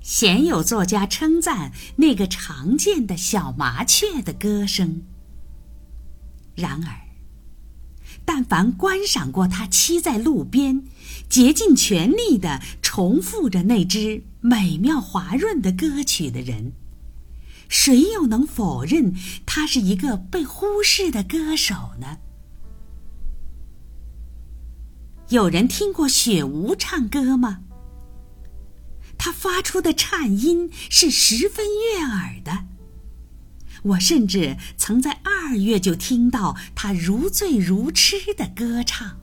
鲜有作家称赞那个常见的小麻雀的歌声。然而，但凡观赏过它栖在路边，竭尽全力地重复着那支美妙滑润的歌曲的人，谁又能否认他是一个被忽视的歌手呢？有人听过雪无唱歌吗？他发出的颤音是十分悦耳的。我甚至曾在二月就听到他如醉如痴的歌唱。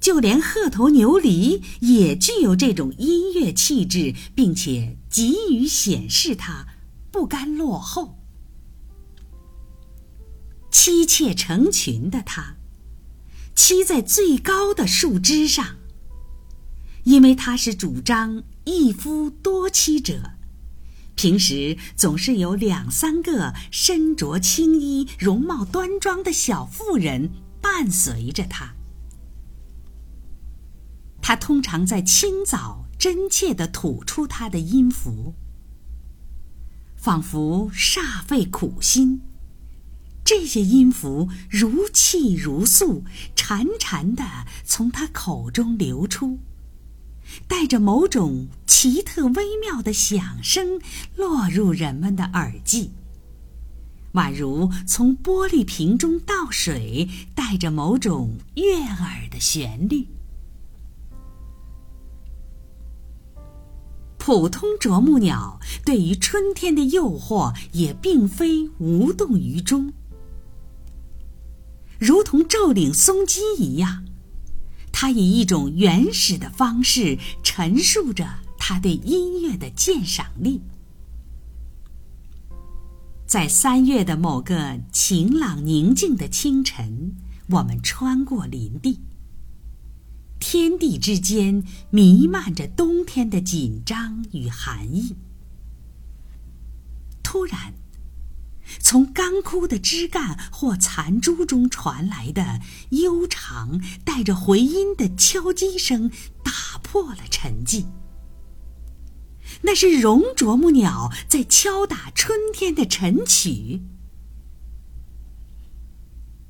就连鹤头牛梨也具有这种音乐气质，并且急于显示它不甘落后。妻妾成群的它，栖在最高的树枝上。因为他是主张一夫多妻者，平时总是有两三个身着青衣、容貌端庄的小妇人伴随着他。他通常在清早真切地吐出他的音符，仿佛煞费苦心。这些音符如泣如诉，潺潺地从他口中流出。带着某种奇特微妙的响声落入人们的耳际，宛如从玻璃瓶中倒水，带着某种悦耳的旋律。普通啄木鸟对于春天的诱惑也并非无动于衷，如同皱岭松鸡一样。他以一种原始的方式陈述着他对音乐的鉴赏力。在三月的某个晴朗宁静的清晨，我们穿过林地。天地之间弥漫着冬天的紧张与寒意。突然。从干枯的枝干或残株中传来的悠长、带着回音的敲击声，打破了沉寂。那是绒啄木鸟在敲打春天的晨曲。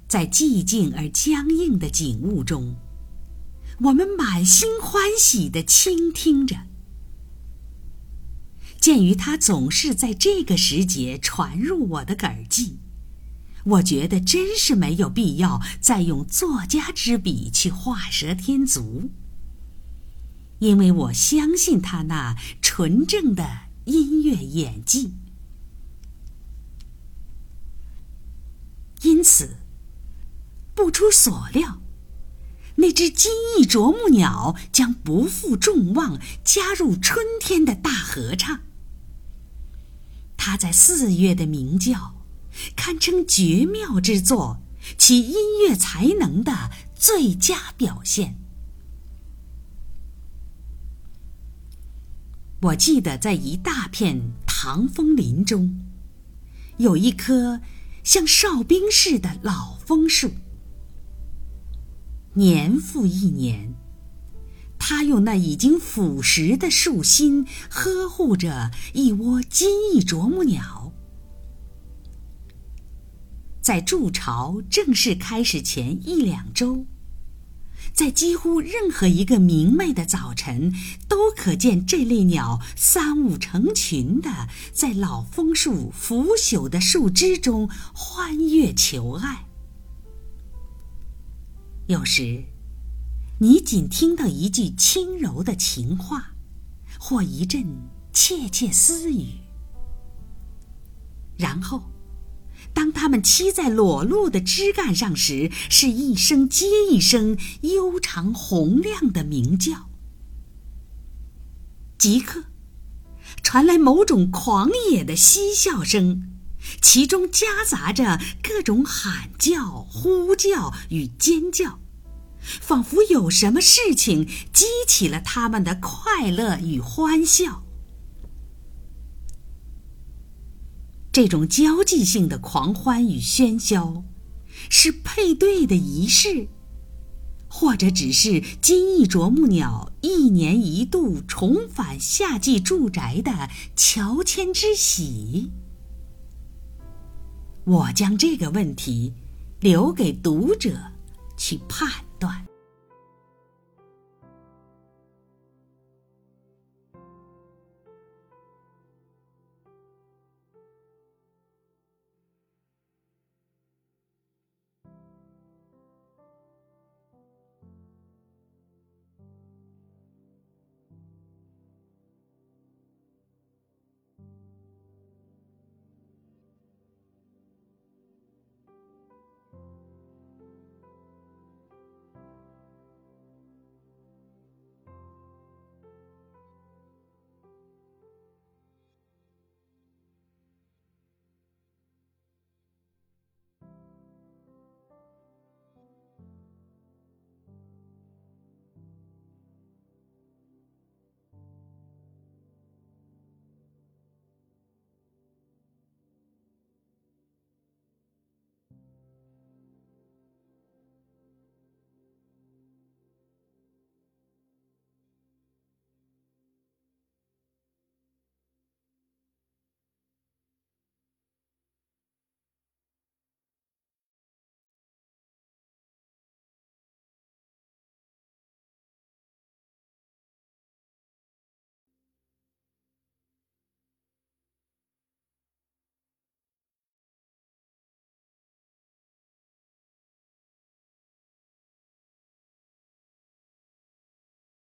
在寂静而僵硬的景物中，我们满心欢喜地倾听着。鉴于它总是在这个时节传入我的耳际，我觉得真是没有必要再用作家之笔去画蛇添足，因为我相信他那纯正的音乐演技。因此，不出所料，那只金翼啄木鸟将不负众望，加入春天的大合唱。他在四月的鸣叫，堪称绝妙之作，其音乐才能的最佳表现。我记得在一大片唐枫林中，有一棵像哨兵似的老枫树，年复一年。他用那已经腐蚀的树心呵护着一窝金翼啄木鸟。在筑巢正式开始前一两周，在几乎任何一个明媚的早晨，都可见这类鸟三五成群的在老枫树腐朽的树枝中欢悦求爱。有时。你仅听到一句轻柔的情话，或一阵窃窃私语，然后，当它们栖在裸露的枝干上时，是一声接一声悠长洪亮的鸣叫。即刻，传来某种狂野的嬉笑声，其中夹杂着各种喊叫、呼叫与尖叫。仿佛有什么事情激起了他们的快乐与欢笑。这种交际性的狂欢与喧嚣，是配对的仪式，或者只是金翼啄木鸟一年一度重返夏季住宅的乔迁之喜？我将这个问题留给读者去判断。